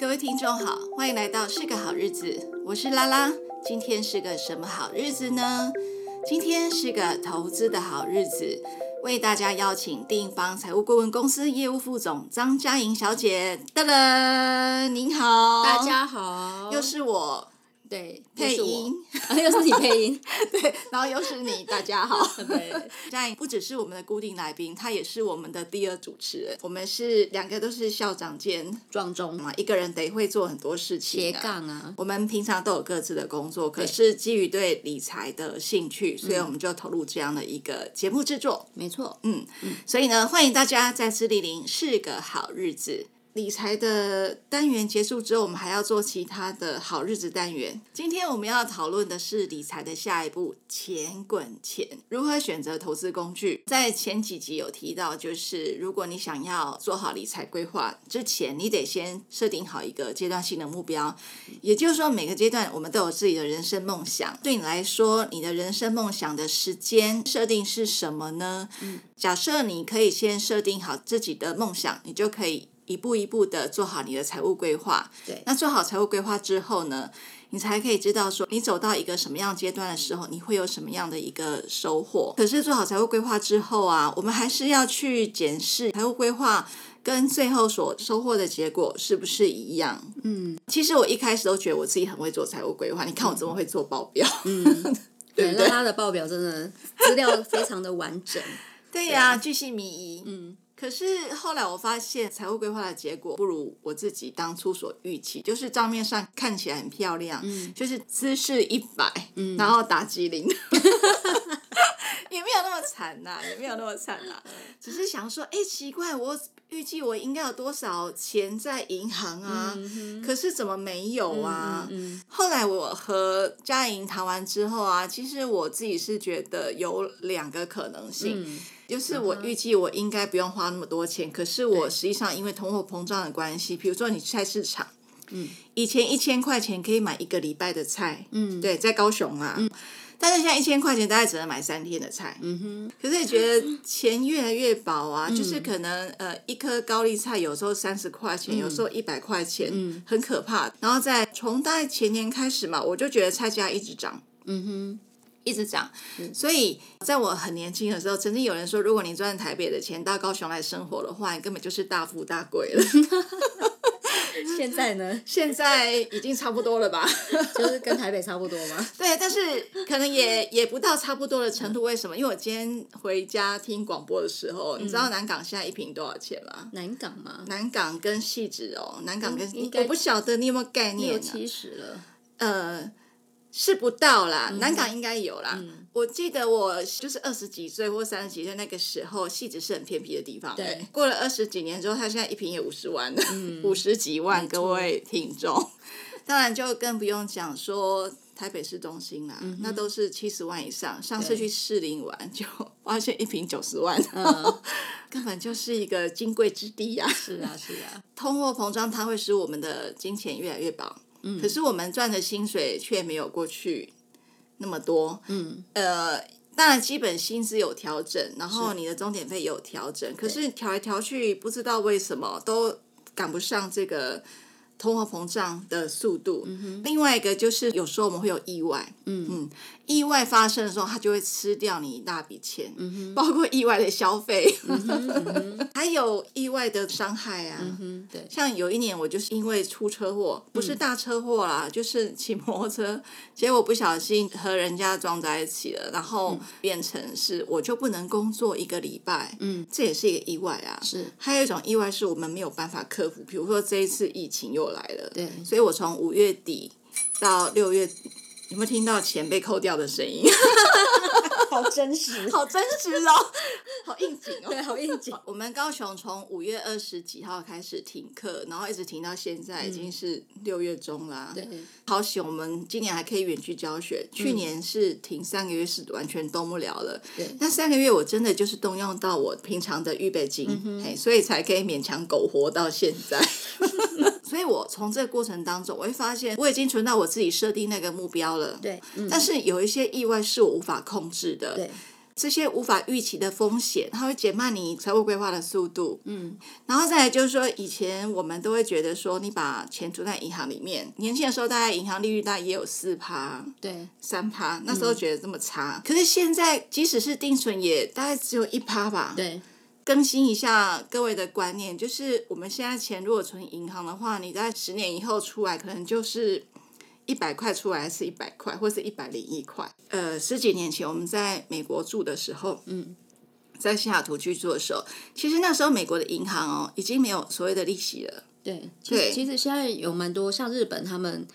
各位听众好，欢迎来到是个好日子，我是拉拉。今天是个什么好日子呢？今天是个投资的好日子，为大家邀请定方财务顾问公司业务副总张嘉莹小姐。噔噔，您好，大家好，又是我。对，配音，又是你配音，对，然后又是你，大家好。对，佳莹不只是我们的固定来宾，他也是我们的第二主持人。我们是两个都是校长兼壮中嘛，一个人得会做很多事情，斜杠啊。我们平常都有各自的工作，可是基于对理财的兴趣，所以我们就投入这样的一个节目制作。没错，嗯，嗯，所以呢，欢迎大家再次莅临，是个好日子。理财的单元结束之后，我们还要做其他的好日子单元。今天我们要讨论的是理财的下一步——钱滚钱。如何选择投资工具？在前几集有提到，就是如果你想要做好理财规划之前，你得先设定好一个阶段性的目标。也就是说，每个阶段我们都有自己的人生梦想。对你来说，你的人生梦想的时间设定是什么呢？嗯，假设你可以先设定好自己的梦想，你就可以。一步一步的做好你的财务规划。对，那做好财务规划之后呢，你才可以知道说，你走到一个什么样阶段的时候，你会有什么样的一个收获。可是做好财务规划之后啊，我们还是要去检视财务规划跟最后所收获的结果是不是一样。嗯，其实我一开始都觉得我自己很会做财务规划，你看我怎么会做报表？嗯，对，那他的报表真的资料非常的完整。对呀、啊，巨细靡遗。嗯。可是后来我发现，财务规划的结果不如我自己当初所预期，就是账面上看起来很漂亮，嗯、就是姿势一百、嗯，然后打机灵，也没有那么惨呐、啊，也没有那么惨呐、啊，只是想说，哎，奇怪，我预计我应该有多少钱在银行啊？嗯、可是怎么没有啊？后来我和嘉莹谈完之后啊，其实我自己是觉得有两个可能性。嗯就是我预计我应该不用花那么多钱，可是我实际上因为通货膨胀的关系，比如说你去菜市场，嗯，以前一千块钱可以买一个礼拜的菜，嗯，对，在高雄啊，嗯，但是现在一千块钱大概只能买三天的菜，嗯哼，可是也觉得钱越来越薄啊，嗯、就是。可能呃一颗高丽菜有时候三十块钱，嗯、有时候一百块钱，嗯，很可怕。然后在从大概前年开始嘛，我就觉得菜价一直涨，嗯哼。一直涨，所以在我很年轻的时候，曾经有人说，如果你赚台北的钱到高雄来生活的话，你根本就是大富大贵了。现在呢？现在已经差不多了吧？就是跟台北差不多吗？对，但是可能也也不到差不多的程度。为什么？因为我今天回家听广播的时候，嗯、你知道南港现在一瓶多少钱吗？南港吗？南港跟汐止哦，南港跟、嗯、我不晓得你有没有概念、啊？六七十了。呃。是不到啦，嗯、南港应该有啦、嗯。我记得我就是二十几岁或三十几岁那个时候，汐止是很偏僻的地方。对，过了二十几年之后，它现在一瓶也五十万了，五、嗯、十几万。各位听众，当然就更不用讲说台北市中心啦，嗯、那都是七十万以上。上次去士林玩，就发现一瓶九十万，嗯、根本就是一个金贵之地呀、啊。是啊，是啊。通货膨胀它会使我们的金钱越来越薄。嗯、可是我们赚的薪水却没有过去那么多。嗯，呃，当然基本薪资有调整，然后你的终点费也有调整，可是调来调去，不知道为什么都赶不上这个通货膨胀的速度。嗯。另外一个就是有时候我们会有意外。嗯嗯。意外发生的时候，它就会吃掉你一大笔钱，嗯、包括意外的消费，还有意外的伤害啊、嗯。对，像有一年我就是因为出车祸，不是大车祸啦，嗯、就是骑摩托车，结果不小心和人家撞在一起了，然后变成是我就不能工作一个礼拜。嗯，这也是一个意外啊。是，还有一种意外是我们没有办法克服，比如说这一次疫情又来了。对，所以我从五月底到六月。有没有听到钱被扣掉的声音？好真实，好真实哦，好应景哦，对，好应景。我们高雄从五月二十几号开始停课，然后一直停到现在，已经是六月中啦。对，好险，我们今年还可以远距教学。去年是停三个月，是完全动不了了。对，那三个月我真的就是动用到我平常的预备金，嗯、嘿，所以才可以勉强苟活到现在。所以我从这个过程当中，我会发现我已经存到我自己设定那个目标了。对，嗯、但是有一些意外是我无法控制的。对，这些无法预期的风险，它会减慢你财务规划的速度。嗯，然后再来就是说，以前我们都会觉得说，你把钱存在银行里面，年轻的时候大概银行利率大概也有四趴，对，三趴，那时候觉得这么差。嗯、可是现在，即使是定存，也大概只有一趴吧。对，更新一下各位的观念，就是我们现在钱如果存银行的话，你在十年以后出来，可能就是。一百块出来是一百块，或是一百零一块。呃，十几年前我们在美国住的时候，嗯，在西雅图居住的时候，其实那时候美国的银行哦，已经没有所谓的利息了。对，对，其实现在有蛮多像日本，他们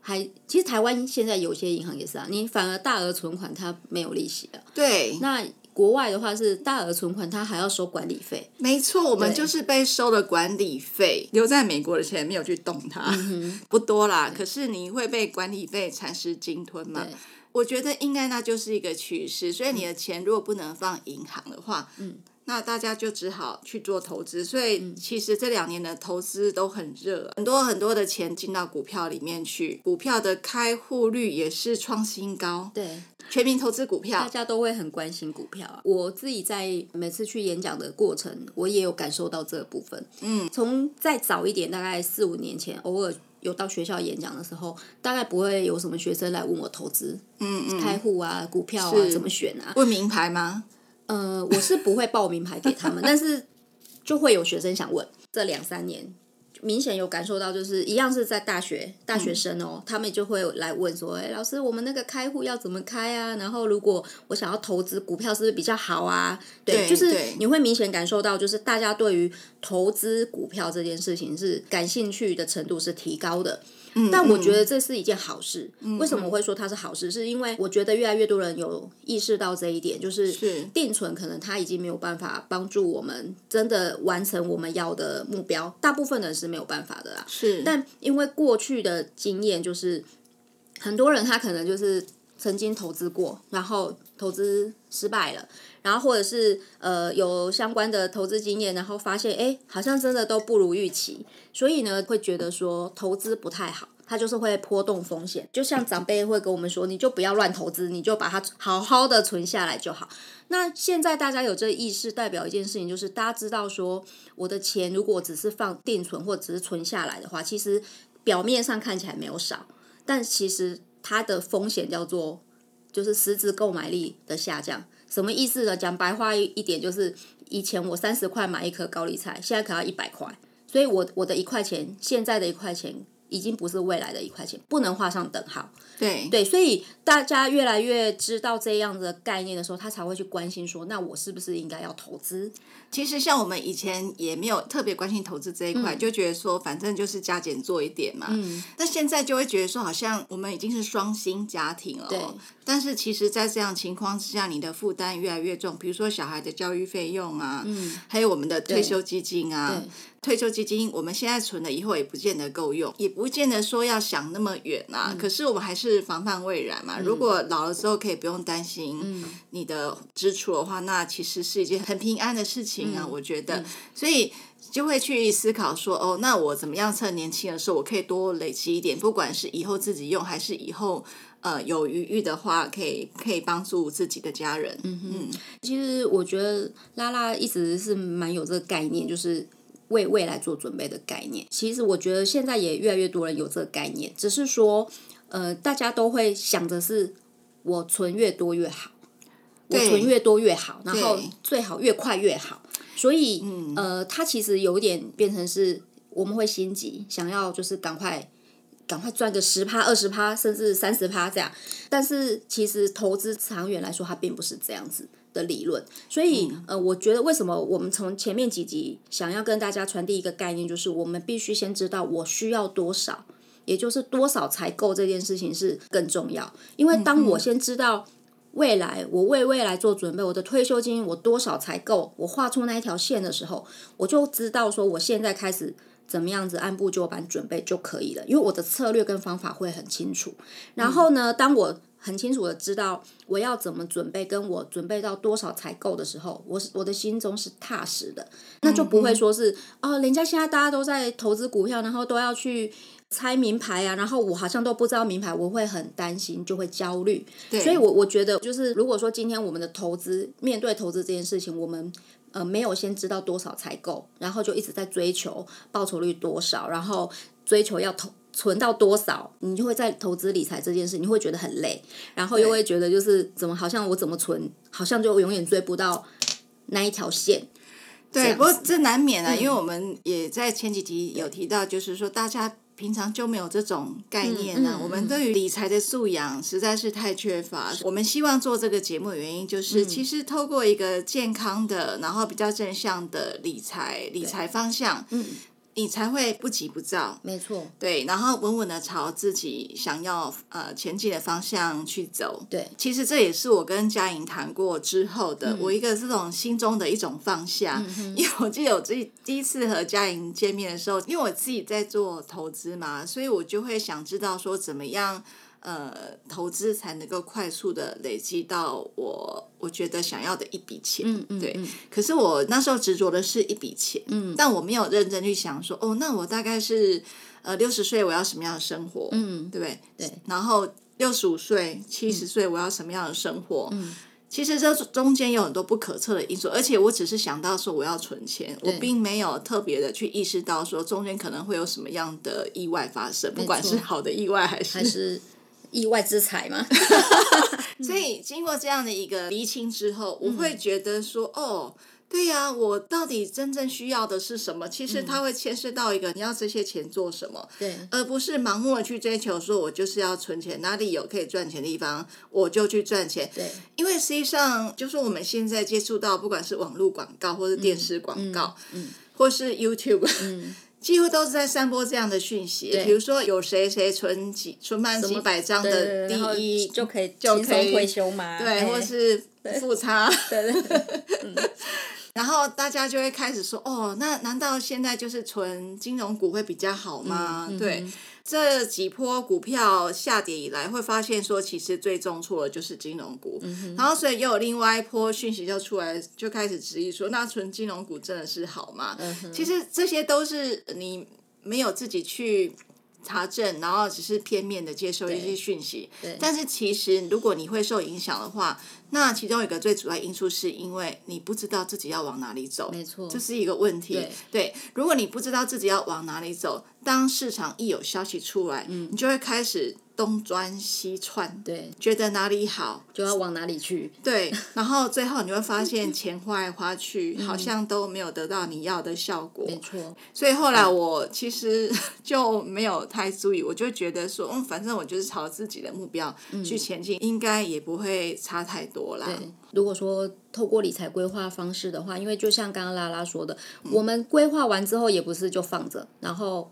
还其实台湾现在有些银行也是啊，你反而大额存款它没有利息了。对，那。国外的话是大额存款，他还要收管理费。没错，我们就是被收了管理费，留在美国的钱没有去动它，嗯、不多啦。可是你会被管理费蚕食鲸吞吗？我觉得应该那就是一个趋势。所以你的钱如果不能放银行的话，嗯。那大家就只好去做投资，所以其实这两年的投资都很热，很多很多的钱进到股票里面去，股票的开户率也是创新高。对，全民投资股票，大家都会很关心股票啊。我自己在每次去演讲的过程，我也有感受到这个部分。嗯，从再早一点，大概四五年前，偶尔有到学校演讲的时候，大概不会有什么学生来问我投资，嗯嗯，开户啊，股票啊，怎么选啊？问名牌吗？呃，我是不会报名牌给他们，但是就会有学生想问。这两三年明显有感受到，就是一样是在大学大学生哦，嗯、他们就会来问说：“哎，老师，我们那个开户要怎么开啊？然后如果我想要投资股票，是不是比较好啊？”对，对就是你会明显感受到，就是大家对于投资股票这件事情是感兴趣的程度是提高的。但我觉得这是一件好事。嗯、为什么我会说它是好事？是因为我觉得越来越多人有意识到这一点，就是定存可能它已经没有办法帮助我们真的完成我们要的目标，大部分人是没有办法的啦。是，但因为过去的经验，就是很多人他可能就是曾经投资过，然后投资失败了。然后或者是呃有相关的投资经验，然后发现哎好像真的都不如预期，所以呢会觉得说投资不太好，它就是会波动风险。就像长辈会跟我们说，你就不要乱投资，你就把它好好的存下来就好。那现在大家有这个意识，代表一件事情就是大家知道说，我的钱如果只是放定存或只是存下来的话，其实表面上看起来没有少，但其实它的风险叫做就是实质购买力的下降。什么意思呢？讲白话一点，就是以前我三十块买一颗高丽菜，现在可要一百块，所以我我的一块钱，现在的一块钱。已经不是未来的一块钱，不能画上等号。对对，所以大家越来越知道这样的概念的时候，他才会去关心说，那我是不是应该要投资？其实像我们以前也没有特别关心投资这一块，嗯、就觉得说反正就是加减做一点嘛。嗯。但现在就会觉得说，好像我们已经是双薪家庭了。对。但是其实，在这样情况之下，你的负担越来越重，比如说小孩的教育费用啊，嗯，还有我们的退休基金啊。退休基金，我们现在存了以后也不见得够用，也不见得说要想那么远啊。嗯、可是我们还是防范未然嘛。嗯、如果老了之后可以不用担心你的支出的话，嗯、那其实是一件很平安的事情啊。嗯、我觉得，嗯、所以就会去思考说，哦，那我怎么样趁年轻的时候，我可以多累积一点，不管是以后自己用，还是以后呃有余裕的话，可以可以帮助自己的家人。嗯哼，其实我觉得拉拉一直是蛮有这个概念，就是。为未来做准备的概念，其实我觉得现在也越来越多人有这个概念，只是说，呃，大家都会想着是，我存越多越好，我存越多越好，然后最好越快越好，所以，嗯、呃，它其实有点变成是，我们会心急，想要就是赶快，赶快赚个十趴、二十趴，甚至三十趴这样，但是其实投资长远来说，它并不是这样子。的理论，所以、嗯、呃，我觉得为什么我们从前面几集想要跟大家传递一个概念，就是我们必须先知道我需要多少，也就是多少才够这件事情是更重要。因为当我先知道未来，我为未来做准备，我的退休金我多少才够，我画出那一条线的时候，我就知道说我现在开始怎么样子按部就班准备就可以了，因为我的策略跟方法会很清楚。然后呢，当我很清楚的知道我要怎么准备，跟我准备到多少才够的时候，我是我的心中是踏实的，那就不会说是哦，人家现在大家都在投资股票，然后都要去猜名牌啊，然后我好像都不知道名牌，我会很担心，就会焦虑。对，所以我我觉得就是，如果说今天我们的投资面对投资这件事情，我们呃没有先知道多少才够，然后就一直在追求报酬率多少，然后追求要投存到多少，你就会在投资理财这件事，你会觉得很累，然后又会觉得就是怎么好像我怎么存，好像就永远追不到那一条线。对，不过这难免啊，嗯，因为我们也在前几集有提到，就是说大家平常就没有这种概念呢，啊嗯嗯。我们对于理财的素养实在是太缺乏。我们希望做这个节目的原因，就是，嗯，其实透过一个健康的，然后比较正向的理财理财方向，嗯。你才会不急不躁，没错，对，然后稳稳的朝自己想要呃前进的方向去走。对，其实这也是我跟佳莹谈过之后的、嗯、我一个这种心中的一种放下。嗯、因为我记得我自己第一次和佳莹见面的时候，因为我自己在做投资嘛，所以我就会想知道说怎么样。呃，投资才能够快速的累积到我我觉得想要的一笔钱，嗯嗯，对。可是我那时候执着的是一笔钱，嗯，但我没有认真去想说，哦，那我大概是呃六十岁我要什么样的生活，嗯，对不对？对。然后六十五岁、七十岁我要什么样的生活？嗯，其实这中间有很多不可测的因素，而且我只是想到说我要存钱，我并没有特别的去意识到说中间可能会有什么样的意外发生，不管是好的意外还是还是。意外之财嘛，所以经过这样的一个厘清之后，我会觉得说，哦，对呀，我到底真正需要的是什么？其实它会牵涉到一个，你要这些钱做什么？对，而不是盲目的去追求说，我就是要存钱，哪里有可以赚钱的地方，我就去赚钱。对，因为实际上，就是我们现在接触到，不管是网络广告，或是电视广告，嗯，或是 YouTube，嗯。几乎都是在散播这样的讯息，比如说有谁谁存几存满几百张的第一就可以就可以退休嘛？对，或是富差，对对对，嗯，然后大家就会开始说，哦，那难道现在就是存金融股会比较好吗？嗯、对。嗯这几波股票下跌以来，会发现说，其实最重挫的就是金融股。嗯、然后，所以又有另外一波讯息就出来，就开始质疑说，那纯金融股真的是好吗？嗯、其实这些都是你没有自己去查证，然后只是片面的接受一些讯息。但是其实，如果你会受影响的话，那其中一个最主要因素是因为你不知道自己要往哪里走。没错，这是一个问题。对，对，如果你不知道自己要往哪里走，当市场一有消息出来，嗯，你就会开始东钻西窜，对，觉得哪里好就要往哪里去，对，然后最后你会发现钱花来花去，好像都没有得到你要的效果，没错。所以后来我其实 就没有太注意，我就觉得说，嗯，反正我就是朝自己的目标去前进，应该也不会差太多啦。对，如果说透过理财规划方式的话，因为就像刚刚拉拉说的，我们规划完之后也不是就放着，然后。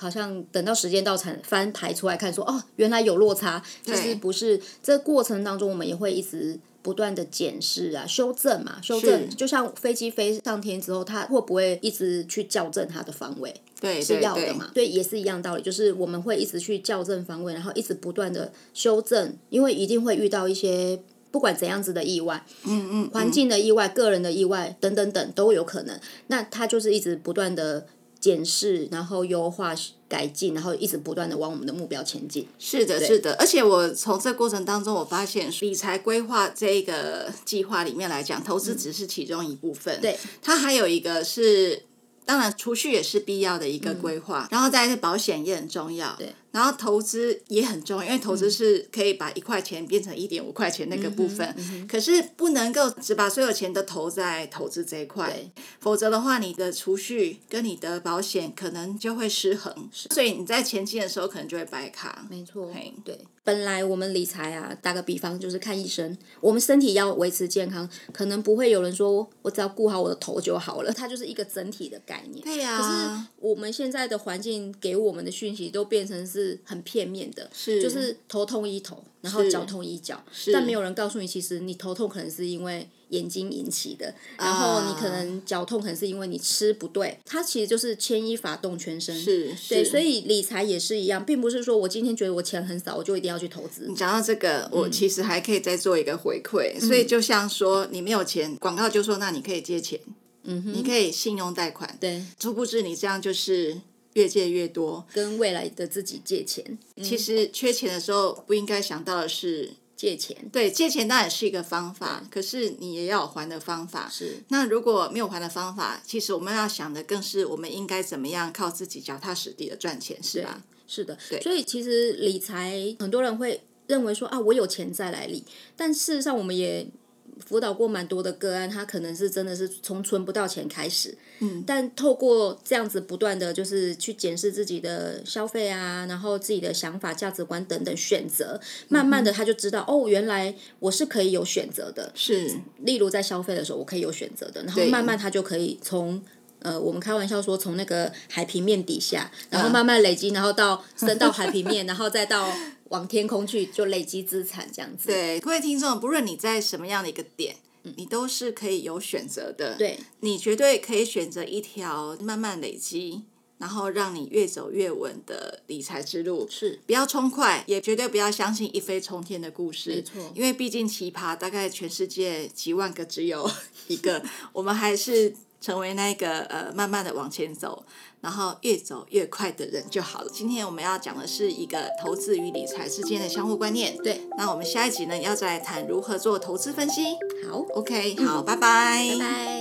好像等到时间到才翻牌出来看说，说哦，原来有落差。其实不是，这过程当中我们也会一直不断的检视啊、修正嘛、修正。就像飞机飞上天之后，它会不会一直去校正它的方位？对，是要的嘛。对，也是一样道理，就是我们会一直去校正方位，然后一直不断的修正，因为一定会遇到一些不管怎样子的意外，嗯嗯，环境的意外、个人的意外等等等都有可能。那它就是一直不断的。检视，然后优化、改进，然后一直不断的往我们的目标前进。是的，是的。而且我从这过程当中，我发现理财规划这个计划里面来讲，投资只是其中一部分。嗯、对，它还有一个是，当然储蓄也是必要的一个规划，嗯、然后再来是保险也很重要。对。然后投资也很重要，因为投资是可以把一块钱变成一点五块钱那个部分。嗯嗯、可是不能够只把所有钱都投在投资这一块，否则的话，你的储蓄跟你的保险可能就会失衡，所以你在前期的时候可能就会白卡。没错，对。本来我们理财啊，打个比方就是看医生，我们身体要维持健康，可能不会有人说我只要顾好我的头就好了，它就是一个整体的概念。对呀、啊。可是我们现在的环境给我们的讯息都变成是。是很片面的，是就是头痛医头，然后脚痛医脚，但没有人告诉你，其实你头痛可能是因为眼睛引起的，然后你可能脚痛可能是因为你吃不对，它其实就是牵一发动全身，是，对，所以理财也是一样，并不是说我今天觉得我钱很少，我就一定要去投资。你讲到这个，我其实还可以再做一个回馈，嗯、所以就像说你没有钱，广告就说那你可以借钱，嗯哼，你可以信用贷款，对，殊不知你这样就是。越借越多，跟未来的自己借钱。其实缺钱的时候不应该想到的是借钱。对，借钱当然是一个方法，可是你也要有还的方法。是。那如果没有还的方法，其实我们要想的更是我们应该怎么样靠自己脚踏实地的赚钱，是吧？是的。对。所以其实理财，很多人会认为说啊，我有钱再来理，但事实上我们也。辅导过蛮多的个案，他可能是真的是从存不到钱开始，嗯，但透过这样子不断的就是去检视自己的消费啊，然后自己的想法、价值观等等选择，慢慢的他就知道、嗯、哦，原来我是可以有选择的，是，例如在消费的时候我可以有选择的，然后慢慢他就可以从呃，我们开玩笑说从那个海平面底下，然后慢慢累积，然后到升到海平面，然后再到。往天空去，就累积资产这样子。对，各位听众，不论你在什么样的一个点，你都是可以有选择的。对，你绝对可以选择一条慢慢累积，然后让你越走越稳的理财之路。是，不要冲快，也绝对不要相信一飞冲天的故事。没错，因为毕竟奇葩大概全世界几万个只有 一个，我们还是。成为那个呃，慢慢的往前走，然后越走越快的人就好了。今天我们要讲的是一个投资与理财之间的相互观念。对，那我们下一集呢，要再谈如何做投资分析。好，OK，好，嗯，拜拜，拜拜。